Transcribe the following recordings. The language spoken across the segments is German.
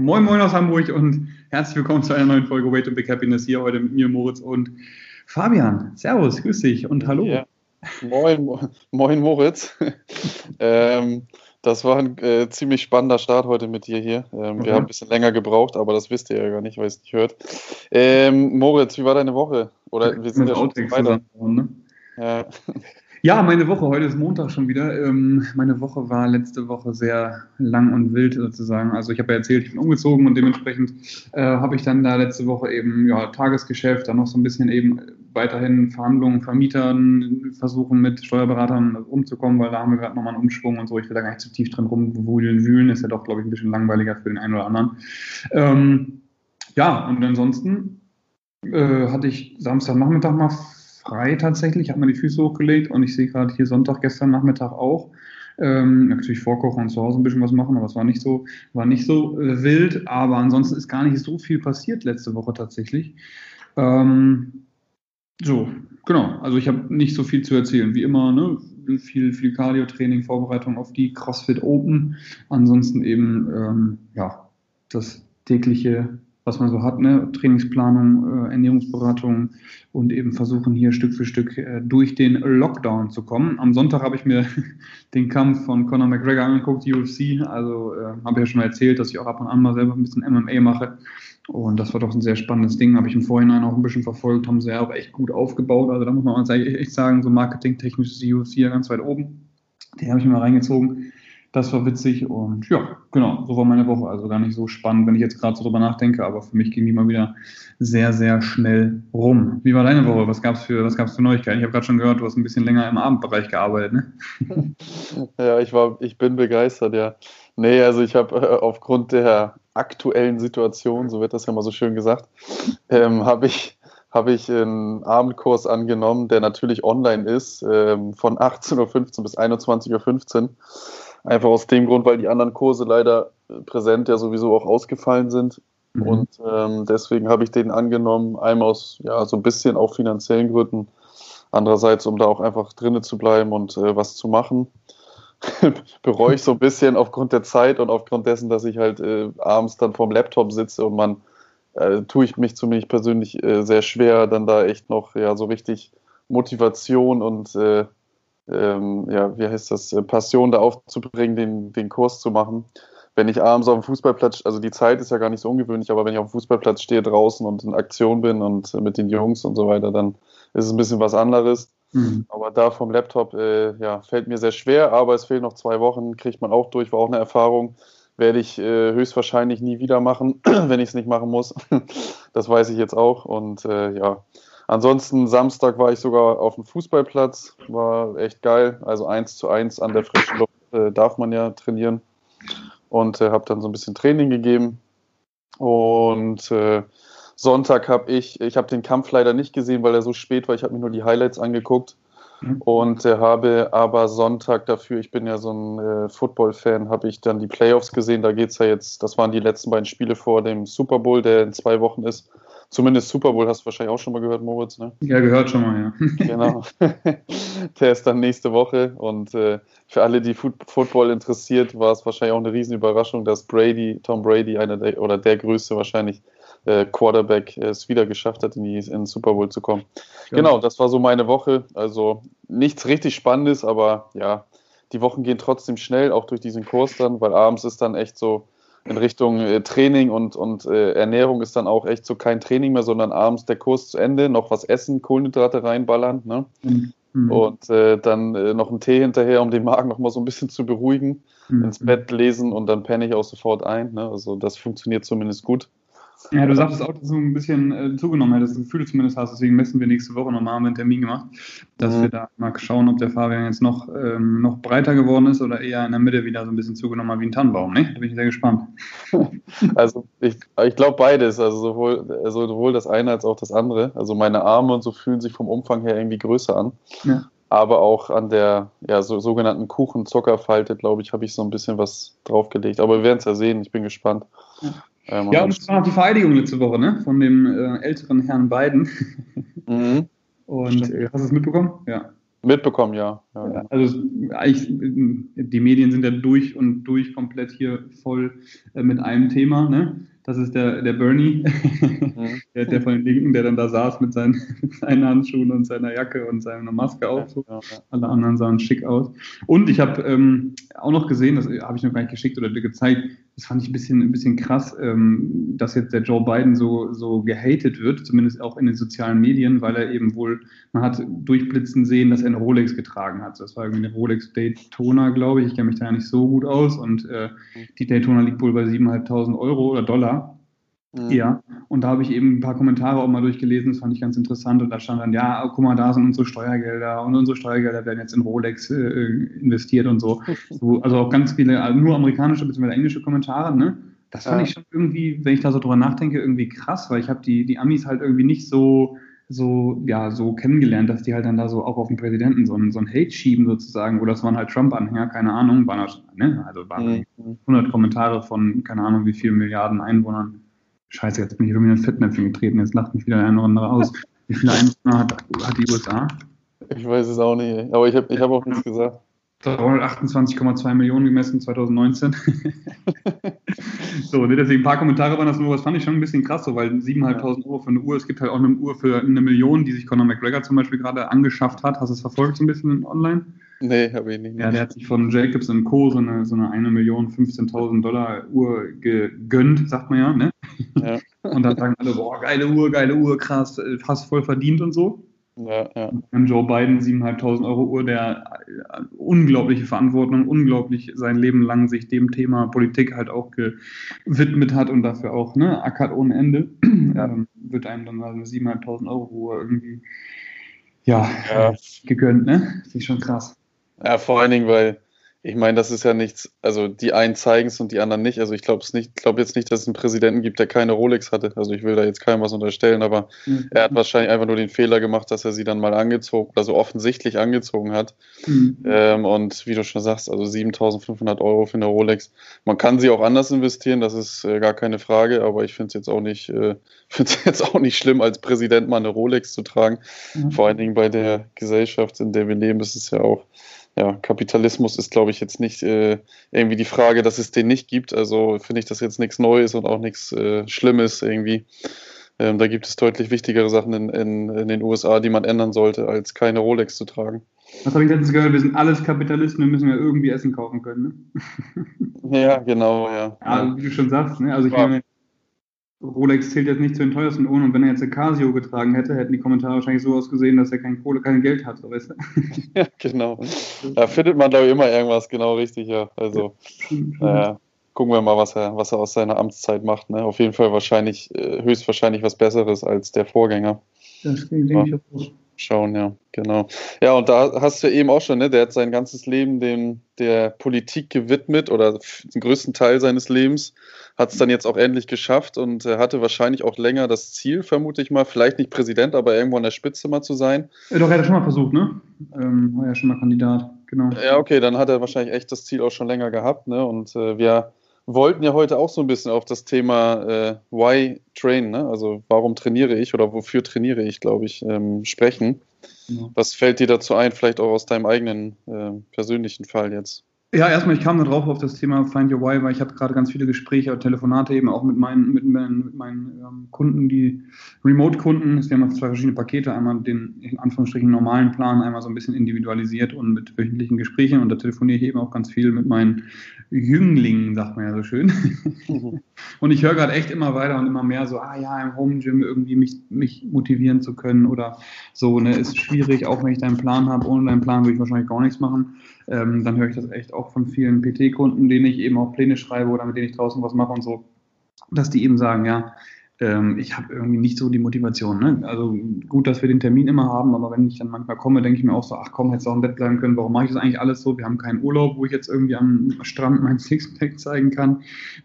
Moin Moin aus Hamburg und herzlich willkommen zu einer neuen Folge Wait and Big Happiness hier heute mit mir, Moritz und Fabian. Servus, grüß dich und hallo. Ja. Moin, moin Moritz. ähm, das war ein äh, ziemlich spannender Start heute mit dir hier. Ähm, okay. Wir haben ein bisschen länger gebraucht, aber das wisst ihr ja gar nicht, weil ihr es nicht hört. Ähm, Moritz, wie war deine Woche? Oder wir sind ja schon weiter. Ne? Ja. Ja, meine Woche, heute ist Montag schon wieder. Ähm, meine Woche war letzte Woche sehr lang und wild sozusagen. Also ich habe ja erzählt, ich bin umgezogen und dementsprechend äh, habe ich dann da letzte Woche eben ja, Tagesgeschäft, dann noch so ein bisschen eben weiterhin Verhandlungen, Vermietern versuchen mit Steuerberatern umzukommen, weil da haben wir gerade nochmal einen Umschwung und so. Ich will da gar nicht zu tief drin rumwühlen, wühlen, ist ja doch, glaube ich, ein bisschen langweiliger für den einen oder anderen. Ähm, ja, und ansonsten äh, hatte ich Samstagnachmittag mal frei tatsächlich, habe mir die Füße hochgelegt und ich sehe gerade hier Sonntag, gestern Nachmittag auch. Ähm, natürlich vorkochen und zu Hause ein bisschen was machen, aber es war nicht so, war nicht so äh, wild. Aber ansonsten ist gar nicht so viel passiert letzte Woche tatsächlich. Ähm, so, genau. Also ich habe nicht so viel zu erzählen. Wie immer, ne? viel, viel Cardio-Training, Vorbereitung auf die CrossFit Open. Ansonsten eben, ähm, ja, das tägliche was man so hat, ne? Trainingsplanung, äh, Ernährungsberatung und eben versuchen hier Stück für Stück äh, durch den Lockdown zu kommen. Am Sonntag habe ich mir den Kampf von Conor McGregor angeguckt, UFC. Also äh, habe ich ja schon mal erzählt, dass ich auch ab und an mal selber ein bisschen MMA mache. Und das war doch ein sehr spannendes Ding. Habe ich im Vorhinein auch ein bisschen verfolgt, haben sie ja auch echt gut aufgebaut. Also da muss man echt sagen, so marketingtechnisch ist die UFC ja ganz weit oben. Den habe ich mir mal reingezogen. Das war witzig und ja, genau, so war meine Woche. Also gar nicht so spannend, wenn ich jetzt gerade so drüber nachdenke, aber für mich ging die mal wieder sehr, sehr schnell rum. Wie war deine Woche? Was gab es für, für Neuigkeiten? Ich habe gerade schon gehört, du hast ein bisschen länger im Abendbereich gearbeitet, ne? Ja, ich war, ich bin begeistert, ja. Nee, also ich habe äh, aufgrund der aktuellen Situation, so wird das ja mal so schön gesagt, ähm, habe ich habe ich einen Abendkurs angenommen, der natürlich online ist, ähm, von 18.15 Uhr bis 21.15 Uhr. Einfach aus dem Grund, weil die anderen Kurse leider präsent ja sowieso auch ausgefallen sind. Mhm. Und ähm, deswegen habe ich den angenommen, einmal aus ja so ein bisschen auch finanziellen Gründen, andererseits, um da auch einfach drinnen zu bleiben und äh, was zu machen. Bereue ich so ein bisschen aufgrund der Zeit und aufgrund dessen, dass ich halt äh, abends dann vorm Laptop sitze und man äh, tue ich mich zumindest persönlich äh, sehr schwer, dann da echt noch ja so richtig Motivation und äh, ähm, ja, wie heißt das, äh, Passion da aufzubringen, den, den Kurs zu machen. Wenn ich abends auf dem Fußballplatz, also die Zeit ist ja gar nicht so ungewöhnlich, aber wenn ich auf dem Fußballplatz stehe draußen und in Aktion bin und mit den Jungs und so weiter, dann ist es ein bisschen was anderes. Mhm. Aber da vom Laptop, äh, ja, fällt mir sehr schwer, aber es fehlen noch zwei Wochen, kriegt man auch durch, war auch eine Erfahrung. Werde ich äh, höchstwahrscheinlich nie wieder machen, wenn ich es nicht machen muss. das weiß ich jetzt auch. Und äh, ja, Ansonsten Samstag war ich sogar auf dem Fußballplatz, war echt geil. Also eins zu eins an der frischen Luft äh, darf man ja trainieren und äh, habe dann so ein bisschen Training gegeben. Und äh, Sonntag habe ich, ich habe den Kampf leider nicht gesehen, weil er so spät war. Ich habe mir nur die Highlights angeguckt mhm. und äh, habe aber Sonntag dafür, ich bin ja so ein äh, Football-Fan, habe ich dann die Playoffs gesehen. Da geht es ja jetzt, das waren die letzten beiden Spiele vor dem Super Bowl, der in zwei Wochen ist. Zumindest Super Bowl hast du wahrscheinlich auch schon mal gehört, Moritz, ne? Ja, gehört schon mal, ja. genau. Der ist dann nächste Woche und äh, für alle, die Football interessiert, war es wahrscheinlich auch eine Riesenüberraschung, dass Brady, Tom Brady, einer der oder der größte wahrscheinlich äh, Quarterback es wieder geschafft hat, in, die, in den Super Bowl zu kommen. Ja. Genau, das war so meine Woche. Also nichts richtig Spannendes, aber ja, die Wochen gehen trotzdem schnell, auch durch diesen Kurs dann, weil abends ist dann echt so, in Richtung äh, Training und, und äh, Ernährung ist dann auch echt so kein Training mehr, sondern abends der Kurs zu Ende, noch was essen, Kohlenhydrate reinballern, ne? Mhm. Und äh, dann äh, noch einen Tee hinterher, um den Magen noch mal so ein bisschen zu beruhigen, mhm. ins Bett lesen und dann penne ich auch sofort ein. Ne? Also das funktioniert zumindest gut. Ja, du sagtest auch, dass du ein bisschen äh, zugenommen hättest, Gefühle zumindest hast. Deswegen messen wir nächste Woche nochmal, haben wir einen Termin gemacht, dass mhm. wir da mal schauen, ob der Fabian jetzt noch, ähm, noch breiter geworden ist oder eher in der Mitte wieder so ein bisschen zugenommen hat wie ein Tannenbaum. Ne? Da bin ich sehr gespannt. Also ich, ich glaube beides, also sowohl, also sowohl das eine als auch das andere. Also meine Arme und so fühlen sich vom Umfang her irgendwie größer an. Ja. Aber auch an der ja, so, sogenannten Kuchenzuckerfalte, glaube ich, habe ich so ein bisschen was draufgelegt. Aber wir werden es ja sehen, ich bin gespannt. Ja. Ähm, ja, und es war noch die Vereidigung letzte Woche, ne? Von dem äh, älteren Herrn Biden. Mhm. und äh, hast du es mitbekommen? Ja. Mitbekommen, ja. ja. Genau. Also eigentlich, die Medien sind ja durch und durch komplett hier voll äh, mit einem Thema. Ne? Das ist der, der Bernie, mhm. der, der, von den Linken, der dann da saß mit seinen, mit seinen Handschuhen und seiner Jacke und seiner Maske auf. So. Ja, ja. Alle anderen sahen schick aus. Und ich habe ähm, auch noch gesehen, das habe ich noch gar nicht geschickt oder dir gezeigt, das fand ich ein bisschen, ein bisschen krass, ähm, dass jetzt der Joe Biden so, so gehatet wird, zumindest auch in den sozialen Medien, weil er eben wohl, man hat durchblitzen sehen, dass er eine Rolex getragen hat. Das war irgendwie eine Rolex Daytona, glaube ich. Ich kenne mich da ja nicht so gut aus und äh, die Daytona liegt wohl bei 7.500 Euro oder Dollar. Mhm. Ja, und da habe ich eben ein paar Kommentare auch mal durchgelesen, das fand ich ganz interessant. Und da stand dann, ja, guck mal, da sind unsere Steuergelder und unsere Steuergelder werden jetzt in Rolex äh, investiert und so. so. Also auch ganz viele, also nur amerikanische bzw. englische Kommentare, ne? Das fand ja. ich schon irgendwie, wenn ich da so drüber nachdenke, irgendwie krass, weil ich habe die, die Amis halt irgendwie nicht so, so, ja, so kennengelernt, dass die halt dann da so auch auf den Präsidenten so einen, so einen Hate schieben sozusagen, oder das waren halt Trump-Anhänger, keine Ahnung, waren das, ne? Also waren mhm. 100 Kommentare von, keine Ahnung, wie vielen Milliarden Einwohnern Scheiße, jetzt bin ich irgendwie in ein Fettnäpfchen getreten, jetzt lacht mich wieder der eine oder andere aus. Wie viele Einwohner hat, hat die USA? Ich weiß es auch nicht, aber ich habe ich hab auch nichts gesagt. 328,2 Millionen gemessen 2019. so, deswegen ein paar Kommentare waren das nur, das fand ich schon ein bisschen krass, so, weil 7.500 Euro für eine Uhr, es gibt halt auch eine Uhr für eine Million, die sich Conor McGregor zum Beispiel gerade angeschafft hat. Hast du es verfolgt so ein bisschen online? Nee, habe ich nicht. Ja, der hat sich von Jacobs Co. so eine, so eine 1 Million 15.000 Dollar Uhr gegönnt, sagt man ja, ne? Ja. Und dann sagen alle, boah, geile Uhr, geile Uhr, krass, fast voll verdient und so. Ja, ja. Und Joe Biden 7.500 Euro Uhr, der unglaubliche Verantwortung, unglaublich sein Leben lang sich dem Thema Politik halt auch gewidmet hat und dafür auch ne, ackert ohne Ende, ja. ähm, wird einem dann eine 7.500 Euro Uhr irgendwie ja, ja. gegönnt, ne? Das ist schon krass. Ja, vor allen Dingen, weil ich meine, das ist ja nichts, also die einen zeigen es und die anderen nicht. Also ich glaube nicht, glaube jetzt nicht, dass es einen Präsidenten gibt, der keine Rolex hatte. Also ich will da jetzt keinem was unterstellen, aber mhm. er hat wahrscheinlich einfach nur den Fehler gemacht, dass er sie dann mal angezogen, also offensichtlich angezogen hat. Mhm. Ähm, und wie du schon sagst, also 7.500 Euro für eine Rolex. Man kann sie auch anders investieren, das ist äh, gar keine Frage, aber ich finde es jetzt auch nicht, äh, finde es jetzt auch nicht schlimm, als Präsident mal eine Rolex zu tragen. Mhm. Vor allen Dingen bei der Gesellschaft, in der wir leben, ist es ja auch ja, Kapitalismus ist, glaube ich, jetzt nicht äh, irgendwie die Frage, dass es den nicht gibt. Also finde ich das jetzt nichts Neues und auch nichts äh, Schlimmes irgendwie. Ähm, da gibt es deutlich wichtigere Sachen in, in, in, den USA, die man ändern sollte, als keine Rolex zu tragen. Was habe ich letztens gehört? Wir sind alles Kapitalisten, wir müssen ja irgendwie Essen kaufen können. Ne? ja, genau, ja. ja. Wie du schon sagst, ne? also ich ja. meine, Rolex zählt jetzt nicht zu den teuersten Uhren und wenn er jetzt eine Casio getragen hätte, hätten die Kommentare wahrscheinlich so ausgesehen, dass er kein Kohle, kein Geld hat, weißt du? ja, genau. Da findet man, glaube ich, immer irgendwas, genau richtig, ja. Also, äh, gucken wir mal, was er, was er aus seiner Amtszeit macht. Ne? Auf jeden Fall wahrscheinlich, äh, höchstwahrscheinlich was Besseres als der Vorgänger. Das denke ja. ich auch schauen, ja, genau. Ja, und da hast du eben auch schon, ne, der hat sein ganzes Leben dem der Politik gewidmet oder den größten Teil seines Lebens, hat es dann jetzt auch endlich geschafft und er hatte wahrscheinlich auch länger das Ziel, vermute ich mal, vielleicht nicht Präsident, aber irgendwo an der Spitze mal zu sein. Ja, doch, er hat schon mal versucht, ne? Ähm, war ja schon mal Kandidat, genau. Ja, okay, dann hat er wahrscheinlich echt das Ziel auch schon länger gehabt, ne? Und äh, wir wollten ja heute auch so ein bisschen auf das Thema äh, Why Train, ne? also warum trainiere ich oder wofür trainiere ich, glaube ich, ähm, sprechen. Genau. Was fällt dir dazu ein, vielleicht auch aus deinem eigenen äh, persönlichen Fall jetzt? Ja, erstmal, ich kam da drauf auf das Thema Find Your Why, weil ich habe gerade ganz viele Gespräche und Telefonate eben auch mit meinen, mit meinen, mit meinen ähm, Kunden, die Remote-Kunden. Wir haben zwei verschiedene Pakete, einmal den in Anführungsstrichen normalen Plan, einmal so ein bisschen individualisiert und mit wöchentlichen Gesprächen. Und da telefoniere ich eben auch ganz viel mit meinen Jünglingen, sagt man ja so schön. Mhm. und ich höre gerade echt immer weiter und immer mehr so, ah ja, im Home Gym irgendwie mich, mich motivieren zu können oder so, ne, ist schwierig, auch wenn ich deinen Plan habe. Ohne deinen Plan würde ich wahrscheinlich gar nichts machen. Ähm, dann höre ich das echt auch von vielen PT-Kunden, denen ich eben auch Pläne schreibe oder mit denen ich draußen was mache und so, dass die eben sagen, ja, ähm, ich habe irgendwie nicht so die Motivation. Ne? Also gut, dass wir den Termin immer haben, aber wenn ich dann manchmal komme, denke ich mir auch so, ach komm, hätte es auch im Bett bleiben können, warum mache ich das eigentlich alles so? Wir haben keinen Urlaub, wo ich jetzt irgendwie am Strand mein Sixpack zeigen kann.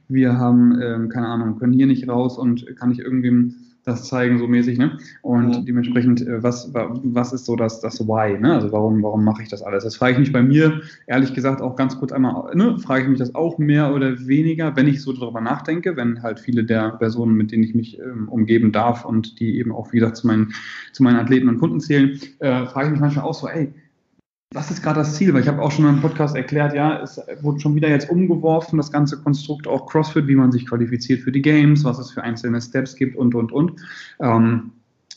Wir haben, ähm, keine Ahnung, können hier nicht raus und kann ich irgendwie das zeigen, so mäßig, ne? Und ja. dementsprechend, äh, was, was ist so das, das Why, ne? Also warum, warum mache ich das alles? Das frage ich mich bei mir, ehrlich gesagt, auch ganz kurz einmal, ne, frage ich mich das auch mehr oder weniger, wenn ich so darüber nachdenke, wenn halt viele der Personen, mit denen ich mich ähm, umgeben darf und die eben auch, wie gesagt, zu meinen, zu meinen Athleten und Kunden zählen, äh, frage ich mich manchmal auch so, ey, was ist gerade das Ziel? Weil ich habe auch schon im Podcast erklärt, ja, es wurde schon wieder jetzt umgeworfen, das ganze Konstrukt auch CrossFit, wie man sich qualifiziert für die Games, was es für einzelne Steps gibt und, und, und. Ähm,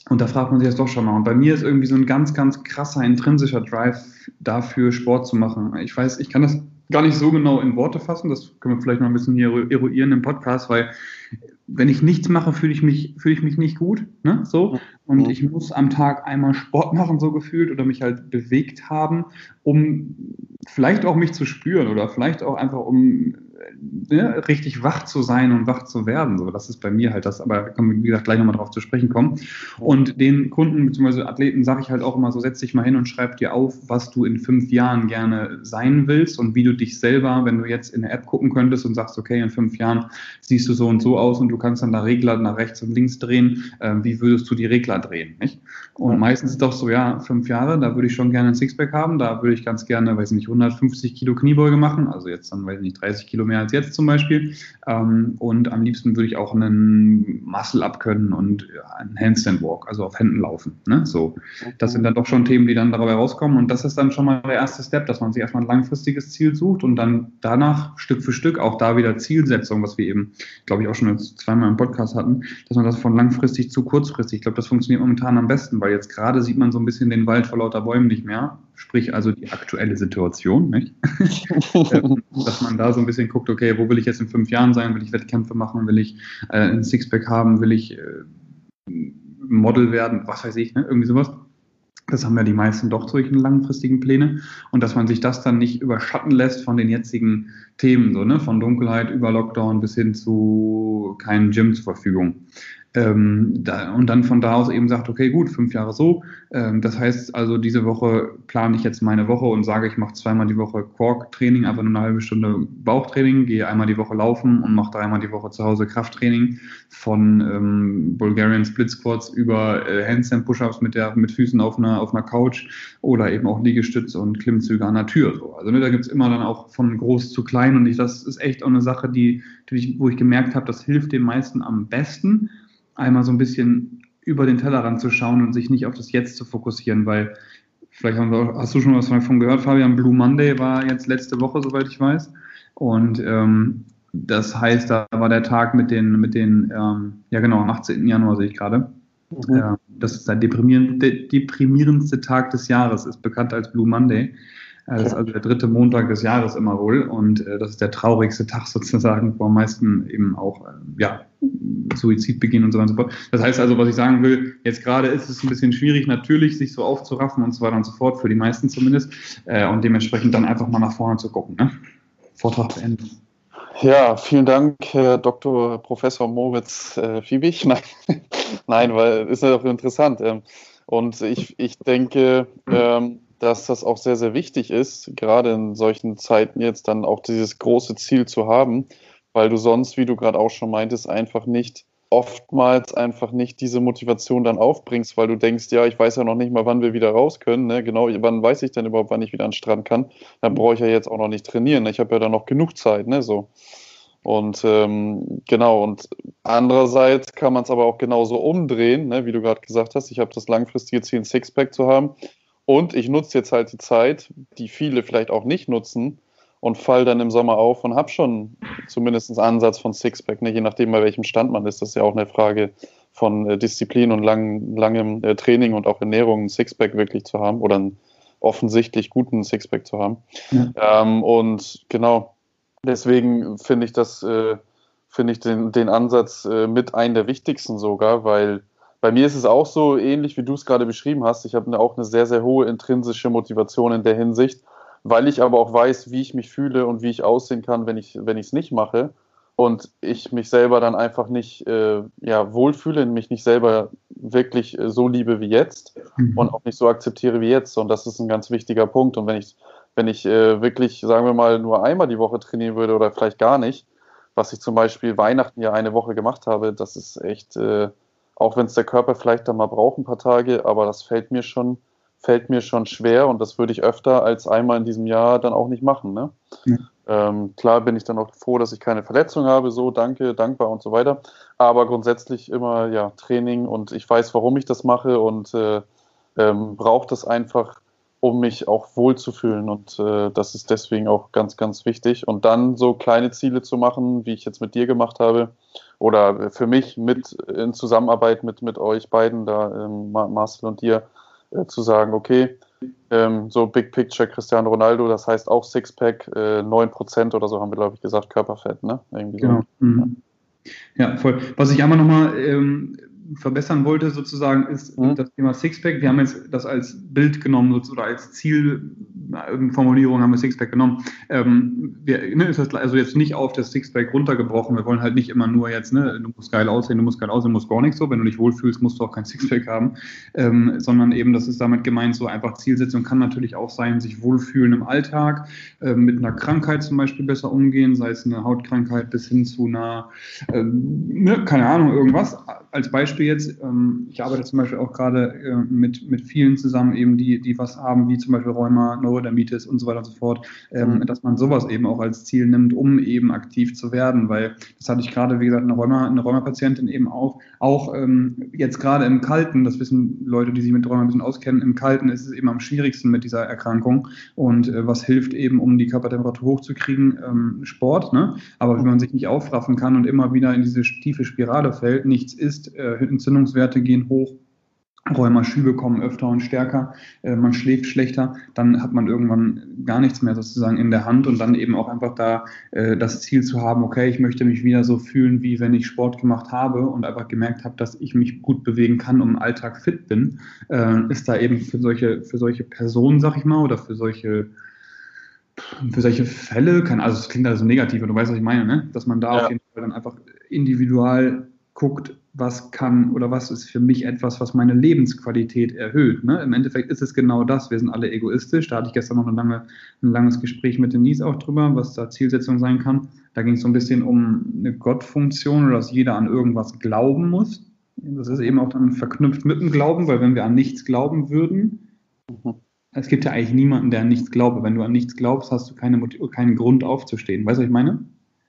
und da fragt man sich das doch schon mal. Und bei mir ist irgendwie so ein ganz, ganz krasser intrinsischer Drive dafür, Sport zu machen. Ich weiß, ich kann das gar nicht so genau in Worte fassen. Das können wir vielleicht noch ein bisschen hier eruieren im Podcast, weil wenn ich nichts mache, fühle ich mich, fühle ich mich nicht gut. Ne? So. Und ich muss am Tag einmal Sport machen, so gefühlt, oder mich halt bewegt haben, um vielleicht auch mich zu spüren oder vielleicht auch einfach um ne, richtig wach zu sein und wach zu werden. So, das ist bei mir halt das, aber da können wir, wie gesagt, gleich nochmal drauf zu sprechen kommen. Und den Kunden bzw. Athleten sage ich halt auch immer so, setz dich mal hin und schreib dir auf, was du in fünf Jahren gerne sein willst und wie du dich selber, wenn du jetzt in der App gucken könntest und sagst, okay, in fünf Jahren siehst du so und so aus und du kannst dann da Regler nach rechts und links drehen, äh, wie würdest du die Regler drehen, nicht? Und meistens ist doch so, ja, fünf Jahre, da würde ich schon gerne ein Sixpack haben, da würde ich ganz gerne, weiß nicht, 150 Kilo Kniebeuge machen, also jetzt dann, weiß ich nicht, 30 Kilo mehr als jetzt zum Beispiel. Ähm, und am liebsten würde ich auch einen Muscle-Up können und einen Handstand Walk, also auf Händen laufen. Ne? So, das sind dann doch schon Themen, die dann dabei rauskommen. Und das ist dann schon mal der erste Step, dass man sich erstmal ein langfristiges Ziel sucht und dann danach Stück für Stück auch da wieder Zielsetzung, was wir eben, glaube ich, auch schon zweimal im Podcast hatten, dass man das von langfristig zu kurzfristig, ich glaube, das funktioniert momentan am besten, weil jetzt gerade sieht man so ein bisschen den Wald vor lauter Bäumen nicht mehr sprich also die aktuelle Situation, nicht? Ähm, dass man da so ein bisschen guckt, okay, wo will ich jetzt in fünf Jahren sein? Will ich Wettkämpfe machen? Will ich äh, ein Sixpack haben? Will ich äh, Model werden? Was weiß ich, ne? irgendwie sowas. Das haben ja die meisten doch solche langfristigen Pläne. Und dass man sich das dann nicht überschatten lässt von den jetzigen Themen, so, ne? von Dunkelheit über Lockdown bis hin zu keinem Gym zur Verfügung. Ähm, da, und dann von da aus eben sagt, okay, gut, fünf Jahre so. Ähm, das heißt also, diese Woche plane ich jetzt meine Woche und sage, ich mache zweimal die Woche Quark-Training, einfach nur eine halbe Stunde Bauchtraining, gehe einmal die Woche laufen und mache dreimal die Woche zu Hause Krafttraining von ähm, Bulgarian Split Squats über äh, Handstand Push-Ups mit, mit Füßen auf einer, auf einer Couch oder eben auch Liegestütze und Klimmzüge an der Tür. So. Also ne, da gibt es immer dann auch von groß zu klein und ich, das ist echt auch eine Sache, die, die wo ich gemerkt habe, das hilft den meisten am besten einmal so ein bisschen über den Tellerrand zu schauen und sich nicht auf das Jetzt zu fokussieren, weil vielleicht hast du schon was davon gehört, Fabian, Blue Monday war jetzt letzte Woche, soweit ich weiß. Und ähm, das heißt, da war der Tag mit den, mit den ähm, ja genau, am 18. Januar sehe ich gerade. Mhm. Äh, das ist der deprimierendste Tag des Jahres, ist bekannt als Blue Monday. Das ist also der dritte Montag des Jahres immer wohl und äh, das ist der traurigste Tag sozusagen, wo am meisten eben auch äh, ja, Suizid beginnen und so weiter und so fort. Das heißt also, was ich sagen will, jetzt gerade ist es ein bisschen schwierig, natürlich sich so aufzuraffen und so weiter und so fort, für die meisten zumindest, äh, und dementsprechend dann einfach mal nach vorne zu gucken. Ne? Vortrag beenden. Ja, vielen Dank, Herr Dr. Professor Moritz äh, Fiebig. Nein, Nein weil ist ja doch interessant. Ähm, und ich, ich denke, ähm, dass das auch sehr, sehr wichtig ist, gerade in solchen Zeiten jetzt dann auch dieses große Ziel zu haben, weil du sonst, wie du gerade auch schon meintest, einfach nicht oftmals einfach nicht diese Motivation dann aufbringst, weil du denkst, ja, ich weiß ja noch nicht mal, wann wir wieder raus können. Ne? Genau, wann weiß ich denn überhaupt, wann ich wieder an den Strand kann? Dann brauche ich ja jetzt auch noch nicht trainieren. Ne? Ich habe ja dann noch genug Zeit, ne? So. Und ähm, genau, und andererseits kann man es aber auch genauso umdrehen, ne? wie du gerade gesagt hast. Ich habe das langfristige Ziel, ein Sixpack zu haben. Und ich nutze jetzt halt die Zeit, die viele vielleicht auch nicht nutzen, und fall dann im Sommer auf und habe schon zumindest einen Ansatz von Sixpack, ne? je nachdem, bei welchem Stand man ist. Das ist ja auch eine Frage von äh, Disziplin und lang, langem äh, Training und auch Ernährung, ein Sixpack wirklich zu haben oder einen offensichtlich guten Sixpack zu haben. Ja. Ähm, und genau, deswegen finde ich das, äh, finde ich den, den Ansatz äh, mit einen der wichtigsten sogar, weil bei mir ist es auch so ähnlich, wie du es gerade beschrieben hast. Ich habe auch eine sehr, sehr hohe intrinsische Motivation in der Hinsicht, weil ich aber auch weiß, wie ich mich fühle und wie ich aussehen kann, wenn ich wenn es nicht mache und ich mich selber dann einfach nicht äh, ja, wohlfühle, mich nicht selber wirklich äh, so liebe wie jetzt mhm. und auch nicht so akzeptiere wie jetzt. Und das ist ein ganz wichtiger Punkt. Und wenn ich, wenn ich äh, wirklich, sagen wir mal, nur einmal die Woche trainieren würde oder vielleicht gar nicht, was ich zum Beispiel Weihnachten ja eine Woche gemacht habe, das ist echt äh, auch wenn es der Körper vielleicht dann mal braucht, ein paar Tage, aber das fällt mir schon, fällt mir schon schwer und das würde ich öfter als einmal in diesem Jahr dann auch nicht machen. Ne? Ja. Ähm, klar bin ich dann auch froh, dass ich keine Verletzung habe, so danke, dankbar und so weiter. Aber grundsätzlich immer ja Training und ich weiß, warum ich das mache und äh, ähm, brauche das einfach um mich auch wohlzufühlen. Und äh, das ist deswegen auch ganz, ganz wichtig. Und dann so kleine Ziele zu machen, wie ich jetzt mit dir gemacht habe, oder für mich mit in Zusammenarbeit mit, mit euch beiden, da ähm, Marcel und dir, äh, zu sagen, okay, ähm, so Big Picture Cristiano Ronaldo, das heißt auch Sixpack, äh, 9% oder so haben wir, glaube ich, gesagt, Körperfett, ne? Irgendwie genau. So. Mhm. Ja, voll. Was ich einmal nochmal ähm, verbessern wollte, sozusagen, ist mhm. das Thema Sixpack. Wir haben jetzt das als Bild genommen oder als Zielformulierung haben wir Sixpack genommen. Ähm, wir, ne, ist das also jetzt nicht auf das Sixpack runtergebrochen. Wir wollen halt nicht immer nur jetzt, ne, du musst geil aussehen, du musst geil aussehen, du musst gar nichts so. Wenn du dich wohlfühlst, musst du auch kein Sixpack haben, ähm, sondern eben, das ist damit gemeint, so einfach Zielsetzung kann natürlich auch sein, sich wohlfühlen im Alltag, äh, mit einer Krankheit zum Beispiel besser umgehen, sei es eine Hautkrankheit bis hin zu einer, äh, ne, keine Ahnung, irgendwas. Als Beispiel Beispiel jetzt, ähm, ich arbeite zum Beispiel auch gerade äh, mit, mit vielen zusammen, eben, die, die was haben, wie zum Beispiel Rheuma, Neurodermitis und so weiter und so fort, ähm, mhm. dass man sowas eben auch als Ziel nimmt, um eben aktiv zu werden, weil das hatte ich gerade, wie gesagt, eine Rheuma, eine Rheuma-Patientin eben auch, auch ähm, jetzt gerade im Kalten, das wissen Leute, die sich mit Rheuma ein bisschen auskennen, im Kalten ist es eben am schwierigsten mit dieser Erkrankung und äh, was hilft eben, um die Körpertemperatur hochzukriegen, ähm, Sport, ne? aber wenn man sich nicht aufraffen kann und immer wieder in diese tiefe Spirale fällt, nichts ist, äh, Entzündungswerte gehen hoch, Rheumaschübe kommen öfter und stärker, äh, man schläft schlechter, dann hat man irgendwann gar nichts mehr sozusagen in der Hand und dann eben auch einfach da äh, das Ziel zu haben, okay, ich möchte mich wieder so fühlen, wie wenn ich Sport gemacht habe und einfach gemerkt habe, dass ich mich gut bewegen kann und im Alltag fit bin, äh, ist da eben für solche, für solche Personen, sag ich mal, oder für solche für solche Fälle, kann, also es klingt also negativ, du weißt, was ich meine, ne? dass man da ja. auf jeden Fall dann einfach individual guckt, was kann oder was ist für mich etwas, was meine Lebensqualität erhöht. Ne? Im Endeffekt ist es genau das. Wir sind alle egoistisch. Da hatte ich gestern noch lange, ein langes Gespräch mit Denise auch drüber, was da Zielsetzung sein kann. Da ging es so ein bisschen um eine Gottfunktion oder dass jeder an irgendwas glauben muss. Das ist eben auch dann verknüpft mit dem Glauben, weil wenn wir an nichts glauben würden, mhm. es gibt ja eigentlich niemanden, der an nichts glaubt. Wenn du an nichts glaubst, hast du keine, keinen Grund aufzustehen. Weißt du, was ich meine?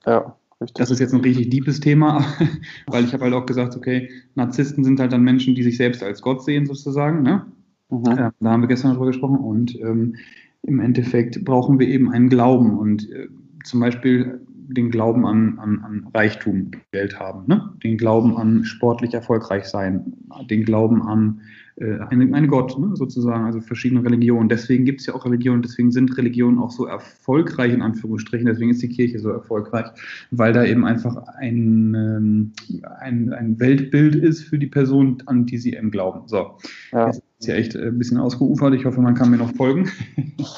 Ja. Richtig. Das ist jetzt ein richtig deepes Thema, weil ich habe halt auch gesagt, okay, Narzissten sind halt dann Menschen, die sich selbst als Gott sehen sozusagen. Ne? Mhm. Äh, da haben wir gestern drüber gesprochen und ähm, im Endeffekt brauchen wir eben einen Glauben und äh, zum Beispiel den Glauben an, an, an Reichtum, Geld haben, ne? den Glauben an sportlich erfolgreich sein, den Glauben an äh, einen, einen Gott, ne? sozusagen, also verschiedene Religionen. Deswegen gibt es ja auch Religionen, deswegen sind Religionen auch so erfolgreich, in Anführungsstrichen, deswegen ist die Kirche so erfolgreich, weil da eben einfach ein, ähm, ein, ein Weltbild ist für die Person, an die sie eben glauben. So, ja. jetzt ist ja echt ein bisschen ausgeufert, ich hoffe, man kann mir noch folgen.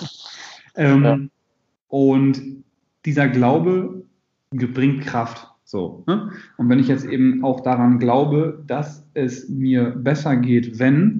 ähm, ja. Und dieser Glaube bringt Kraft. So, ne? Und wenn ich jetzt eben auch daran glaube, dass es mir besser geht, wenn,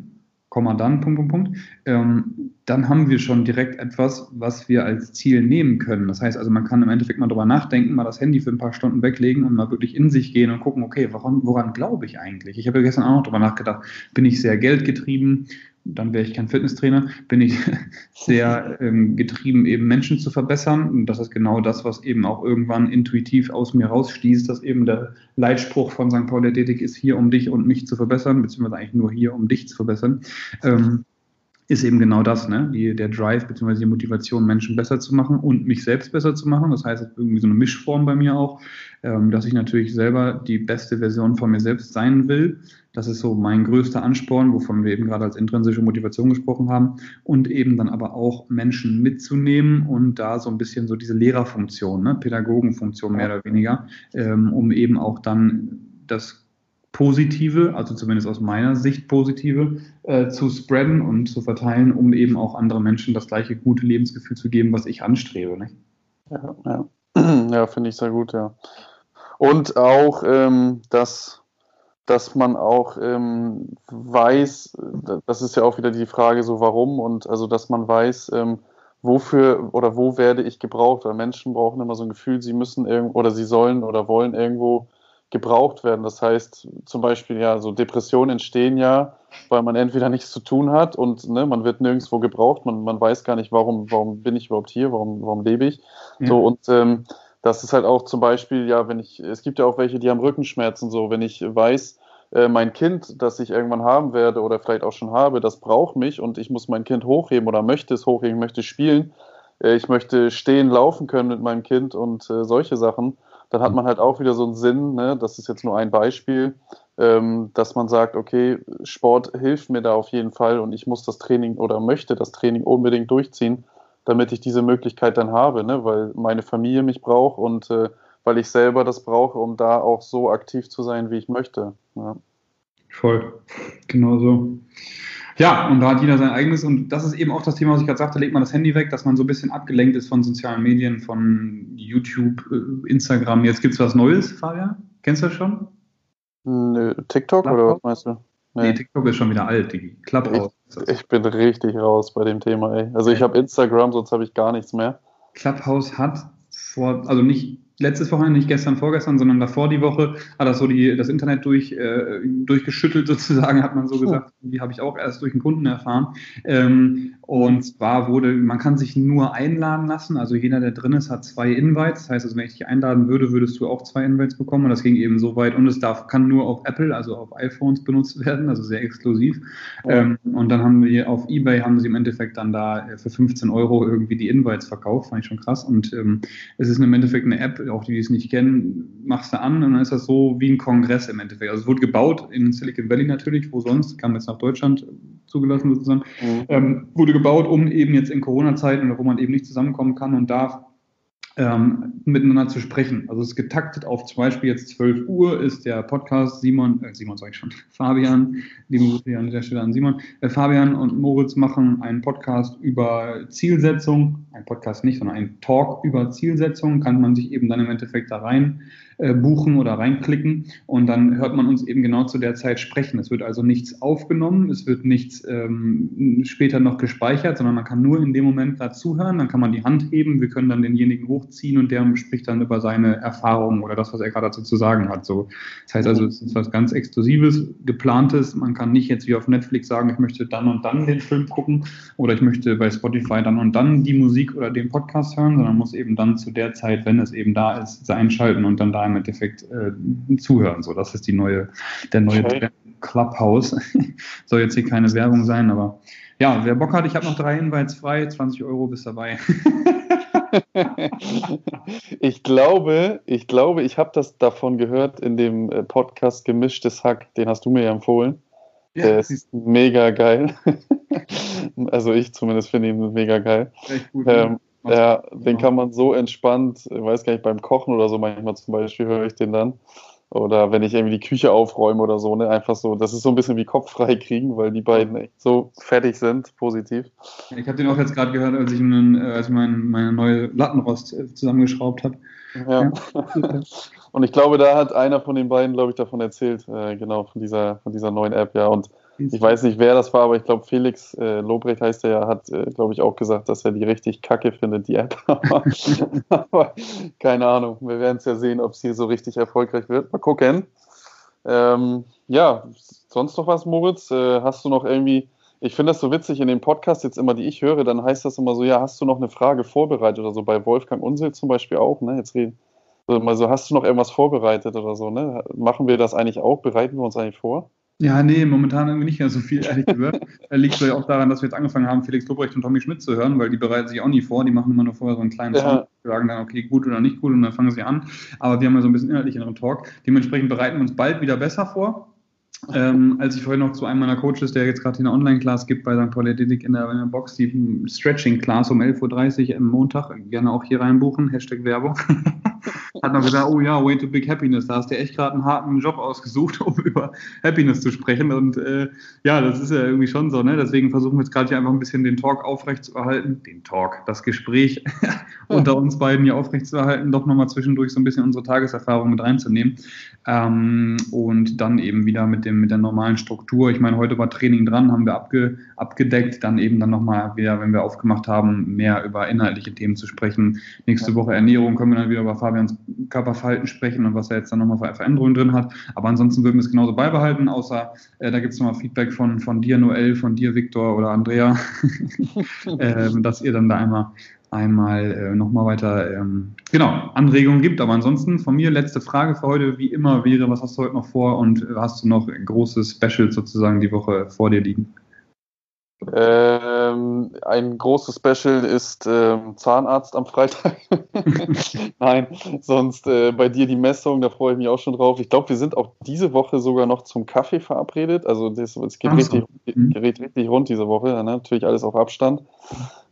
Komma dann, Punkt, Punkt, Punkt, ähm, dann haben wir schon direkt etwas, was wir als Ziel nehmen können. Das heißt also, man kann im Endeffekt mal drüber nachdenken, mal das Handy für ein paar Stunden weglegen und mal wirklich in sich gehen und gucken, okay, woran, woran glaube ich eigentlich? Ich habe ja gestern auch noch drüber nachgedacht, bin ich sehr geldgetrieben? Dann wäre ich kein Fitnesstrainer, bin ich sehr ähm, getrieben, eben Menschen zu verbessern. Und das ist genau das, was eben auch irgendwann intuitiv aus mir rausstießt, dass eben der Leitspruch von St. Paul Athletik ist hier, um dich und mich zu verbessern, beziehungsweise eigentlich nur hier, um dich zu verbessern. Ähm, ist eben genau das, ne? Die, der Drive bzw. die Motivation, Menschen besser zu machen und mich selbst besser zu machen. Das heißt, irgendwie so eine Mischform bei mir auch, ähm, dass ich natürlich selber die beste Version von mir selbst sein will. Das ist so mein größter Ansporn, wovon wir eben gerade als intrinsische Motivation gesprochen haben. Und eben dann aber auch Menschen mitzunehmen und da so ein bisschen so diese Lehrerfunktion, ne? Pädagogenfunktion mehr oder weniger, ähm, um eben auch dann das positive, also zumindest aus meiner Sicht positive, äh, zu spreaden und zu verteilen, um eben auch anderen Menschen das gleiche gute Lebensgefühl zu geben, was ich anstrebe. Nicht? Ja, ja. ja finde ich sehr gut, ja. Und auch, ähm, dass, dass man auch ähm, weiß, das ist ja auch wieder die Frage, so warum und also, dass man weiß, ähm, wofür oder wo werde ich gebraucht, weil Menschen brauchen immer so ein Gefühl, sie müssen irgendwo oder sie sollen oder wollen irgendwo gebraucht werden. Das heißt, zum Beispiel, ja, so Depressionen entstehen ja, weil man entweder nichts zu tun hat und ne, man wird nirgendwo gebraucht, man, man weiß gar nicht, warum, warum bin ich überhaupt hier, warum, warum lebe ich. Ja. So, und ähm, das ist halt auch zum Beispiel, ja, wenn ich, es gibt ja auch welche, die haben Rückenschmerzen, so, wenn ich weiß, äh, mein Kind, das ich irgendwann haben werde oder vielleicht auch schon habe, das braucht mich und ich muss mein Kind hochheben oder möchte es hochheben, möchte spielen, äh, ich möchte stehen, laufen können mit meinem Kind und äh, solche Sachen, dann hat man halt auch wieder so einen Sinn, ne? das ist jetzt nur ein Beispiel, ähm, dass man sagt, okay, Sport hilft mir da auf jeden Fall und ich muss das Training oder möchte das Training unbedingt durchziehen, damit ich diese Möglichkeit dann habe, ne? weil meine Familie mich braucht und äh, weil ich selber das brauche, um da auch so aktiv zu sein, wie ich möchte. Ja. Voll, genau so. Ja, und da hat jeder sein eigenes und das ist eben auch das Thema, was ich gerade sagte, legt man das Handy weg, dass man so ein bisschen abgelenkt ist von sozialen Medien, von YouTube, äh, Instagram. Jetzt gibt es was Neues, Fabian? Kennst du das schon? Nö, TikTok Clubhouse? oder was meinst du? Nee. nee. TikTok ist schon wieder alt, Digi. Clubhouse. Ich, ich, bin richtig raus bei dem Thema, ey. Also ich habe Instagram, sonst habe ich gar nichts mehr. Clubhouse hat vor, also nicht letztes Wochenende, nicht gestern, vorgestern, sondern davor die Woche, hat das so die, das Internet durch, äh, durchgeschüttelt sozusagen, hat man so gesagt. Die habe ich auch erst durch einen Kunden erfahren. Ähm, und zwar wurde, man kann sich nur einladen lassen. Also jeder, der drin ist, hat zwei Invites. Das heißt, also wenn ich dich einladen würde, würdest du auch zwei Invites bekommen. Und das ging eben so weit. Und es darf, kann nur auf Apple, also auf iPhones benutzt werden, also sehr exklusiv. Ja. Ähm, und dann haben wir auf Ebay, haben sie im Endeffekt dann da für 15 Euro irgendwie die Invites verkauft. Fand ich schon krass. Und ähm, es ist im Endeffekt eine App, auch die, die es nicht kennen, machst du an und dann ist das so wie ein Kongress im Endeffekt. Also es wurde gebaut in Silicon Valley natürlich, wo sonst, kam jetzt nach Deutschland zugelassen sozusagen, mhm. ähm, wurde gebaut, um eben jetzt in Corona-Zeiten, wo man eben nicht zusammenkommen kann und darf, ähm, miteinander zu sprechen. Also es ist getaktet auf zum Beispiel jetzt 12 Uhr ist der Podcast. Simon, äh, Simon sage ich schon, Fabian, liebe Grüße an dieser Stelle an Simon, äh, Fabian und Moritz machen einen Podcast über Zielsetzung, ein Podcast nicht, sondern ein Talk über Zielsetzung, kann man sich eben dann im Endeffekt da rein äh, buchen oder reinklicken und dann hört man uns eben genau zu der Zeit sprechen. Es wird also nichts aufgenommen, es wird nichts ähm, später noch gespeichert, sondern man kann nur in dem Moment gerade zuhören, dann kann man die Hand heben, wir können dann denjenigen hochziehen und der spricht dann über seine Erfahrungen oder das, was er gerade dazu zu sagen hat. So, das heißt also, es ist was ganz Exklusives, geplantes. Man kann nicht jetzt wie auf Netflix sagen, ich möchte dann und dann den Film gucken oder ich möchte bei Spotify dann und dann die Musik oder den Podcast hören, sondern muss eben dann zu der Zeit, wenn es eben da ist, einschalten und dann da im Endeffekt äh, zuhören. So, das ist die neue, der neue okay. Clubhouse. Soll jetzt hier keine Werbung sein, aber ja, wer Bock hat, ich habe noch drei Invites frei, 20 Euro bis dabei. ich glaube, ich glaube, ich habe das davon gehört in dem äh, Podcast Gemischtes Hack, den hast du mir ja empfohlen. Ja, Der ist mega geil. also ich zumindest finde ihn mega geil. Echt gut, ähm, ja, den kann man so entspannt, ich weiß gar nicht, beim Kochen oder so manchmal zum Beispiel höre ich den dann. Oder wenn ich irgendwie die Küche aufräume oder so, ne? Einfach so, das ist so ein bisschen wie Kopf frei kriegen, weil die beiden echt so fertig sind, positiv. Ich habe den auch jetzt gerade gehört, als ich, einen, äh, als mein, meine neue Lattenrost äh, zusammengeschraubt habe. Ja. ja. Und ich glaube, da hat einer von den beiden, glaube ich, davon erzählt, äh, genau, von dieser, von dieser neuen App, ja. Und ich weiß nicht, wer das war, aber ich glaube, Felix äh, Lobrecht heißt er ja, hat, äh, glaube ich, auch gesagt, dass er die richtig kacke findet, die App. aber keine Ahnung. Wir werden es ja sehen, ob sie so richtig erfolgreich wird. Mal gucken. Ähm, ja, sonst noch was, Moritz? Äh, hast du noch irgendwie, ich finde das so witzig in den Podcasts jetzt immer, die ich höre, dann heißt das immer so, ja, hast du noch eine Frage vorbereitet oder so, bei Wolfgang Unsel zum Beispiel auch, ne? Jetzt reden. Also, hast du noch irgendwas vorbereitet oder so, ne? Machen wir das eigentlich auch? Bereiten wir uns eigentlich vor? Ja, nee, momentan irgendwie nicht mehr so viel, ehrlich gesagt. liegt vielleicht auch daran, dass wir jetzt angefangen haben, Felix Lobrecht und Tommy Schmidt zu hören, weil die bereiten sich auch nie vor. Die machen immer nur vorher so einen kleinen ja. Song, sagen dann, okay, gut oder nicht gut und dann fangen sie an. Aber wir haben ja so ein bisschen inhaltlicheren Talk. Dementsprechend bereiten wir uns bald wieder besser vor. Ähm, als ich vorhin noch zu einem meiner Coaches, der jetzt gerade eine Online-Class gibt bei St. Paul Athletic in der, in der Box, die Stretching-Class um 11.30 Uhr am Montag, gerne auch hier reinbuchen, Hashtag Werbung, hat noch gesagt, oh ja, way to big happiness, da hast du echt gerade einen harten Job ausgesucht, um über Happiness zu sprechen und äh, ja, das ist ja irgendwie schon so, ne? deswegen versuchen wir jetzt gerade hier einfach ein bisschen den Talk aufrechtzuerhalten, den Talk, das Gespräch unter uns beiden hier aufrechtzuerhalten, doch nochmal zwischendurch so ein bisschen unsere Tageserfahrung mit reinzunehmen ähm, und dann eben wieder mit dem dem, mit der normalen Struktur. Ich meine, heute war Training dran, haben wir abge, abgedeckt, dann eben dann nochmal wieder, wenn wir aufgemacht haben, mehr über inhaltliche Themen zu sprechen. Nächste Woche Ernährung können wir dann wieder über Fabians Körperverhalten sprechen und was er jetzt dann nochmal für Veränderungen drin hat. Aber ansonsten würden wir es genauso beibehalten, außer äh, da gibt es nochmal Feedback von, von dir, Noel, von dir, Viktor oder Andrea, äh, dass ihr dann da einmal einmal äh, nochmal weiter ähm, genau, Anregungen gibt. Aber ansonsten von mir letzte Frage für heute, wie immer wäre, was hast du heute noch vor und hast du noch große Specials sozusagen die Woche vor dir liegen? Ähm, ein großes Special ist ähm, Zahnarzt am Freitag. Nein, sonst äh, bei dir die Messung, da freue ich mich auch schon drauf. Ich glaube, wir sind auch diese Woche sogar noch zum Kaffee verabredet. Also das, es geht, richtig, mhm. geht richtig rund diese Woche. Ne? Natürlich alles auf Abstand.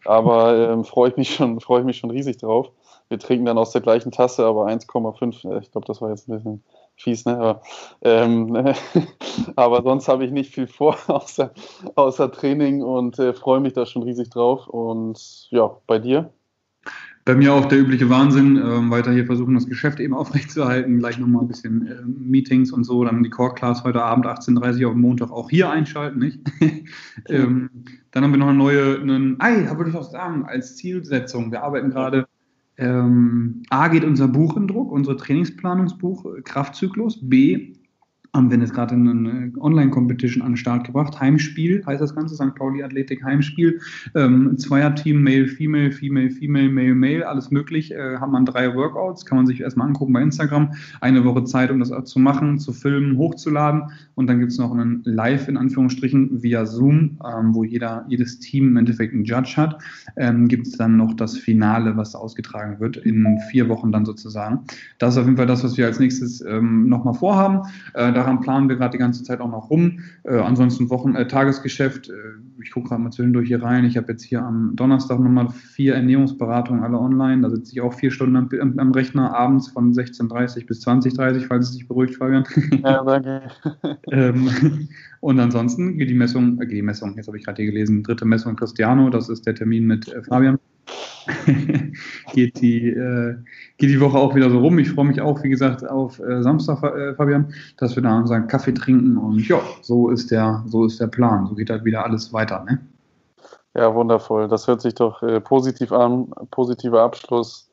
Aber ähm, freue ich mich schon, freue ich mich schon riesig drauf. Wir trinken dann aus der gleichen Tasse, aber 1,5. Äh, ich glaube, das war jetzt ein bisschen fies, ne? Aber, ähm, aber sonst habe ich nicht viel vor, außer, außer Training und äh, freue mich da schon riesig drauf. Und ja, bei dir? Bei mir auch der übliche Wahnsinn, ähm, weiter hier versuchen, das Geschäft eben aufrechtzuerhalten, gleich nochmal ein bisschen äh, Meetings und so, dann die Core Class heute Abend 18.30 Uhr auf dem Montag auch hier einschalten, nicht? ähm, dann haben wir noch eine neue, einen, ei, da würde ich auch sagen, als Zielsetzung, wir arbeiten gerade ähm, A geht unser Buch in Druck, unser Trainingsplanungsbuch Kraftzyklus. B haben wir jetzt gerade eine Online-Competition an den Start gebracht. Heimspiel heißt das Ganze, St. Pauli Athletik Heimspiel. Ähm, Zweierteam, Male, Female, Female, Female, Male, Male, alles möglich. Äh, haben man drei Workouts, kann man sich erstmal angucken bei Instagram. Eine Woche Zeit, um das zu machen, zu filmen, hochzuladen. Und dann gibt es noch einen Live, in Anführungsstrichen, via Zoom, ähm, wo jeder, jedes Team im Endeffekt einen Judge hat. Ähm, gibt es dann noch das Finale, was ausgetragen wird, in vier Wochen dann sozusagen. Das ist auf jeden Fall das, was wir als nächstes ähm, nochmal vorhaben. Äh, daran planen wir gerade die ganze Zeit auch noch rum. Äh, ansonsten Wochen, äh, Tagesgeschäft. Äh, ich gucke gerade mal zwischendurch hier rein. Ich habe jetzt hier am Donnerstag nochmal vier Ernährungsberatungen, alle online. Da sitze ich auch vier Stunden am, am, am Rechner abends von 16.30 bis 20.30 falls es sich beruhigt, Fabian. Ja, danke. ähm, und ansonsten geht die Messung, äh, die Messung, jetzt habe ich gerade hier gelesen, dritte Messung Cristiano, das ist der Termin mit äh, Fabian. geht, die, äh, geht die Woche auch wieder so rum. Ich freue mich auch, wie gesagt, auf äh, Samstag, äh, Fabian, dass wir da unseren Kaffee trinken und ja, so ist der, so ist der Plan. So geht halt wieder alles weiter. Ne? Ja, wundervoll. Das hört sich doch äh, positiv an. Positiver Abschluss.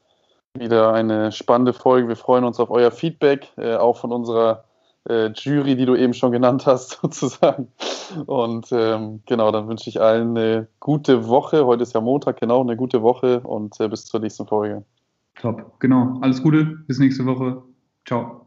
Wieder eine spannende Folge. Wir freuen uns auf euer Feedback, äh, auch von unserer äh, Jury, die du eben schon genannt hast, sozusagen. Und ähm, genau, dann wünsche ich allen eine gute Woche. Heute ist ja Montag, genau, eine gute Woche und äh, bis zur nächsten Folge. Top, genau. Alles Gute, bis nächste Woche. Ciao.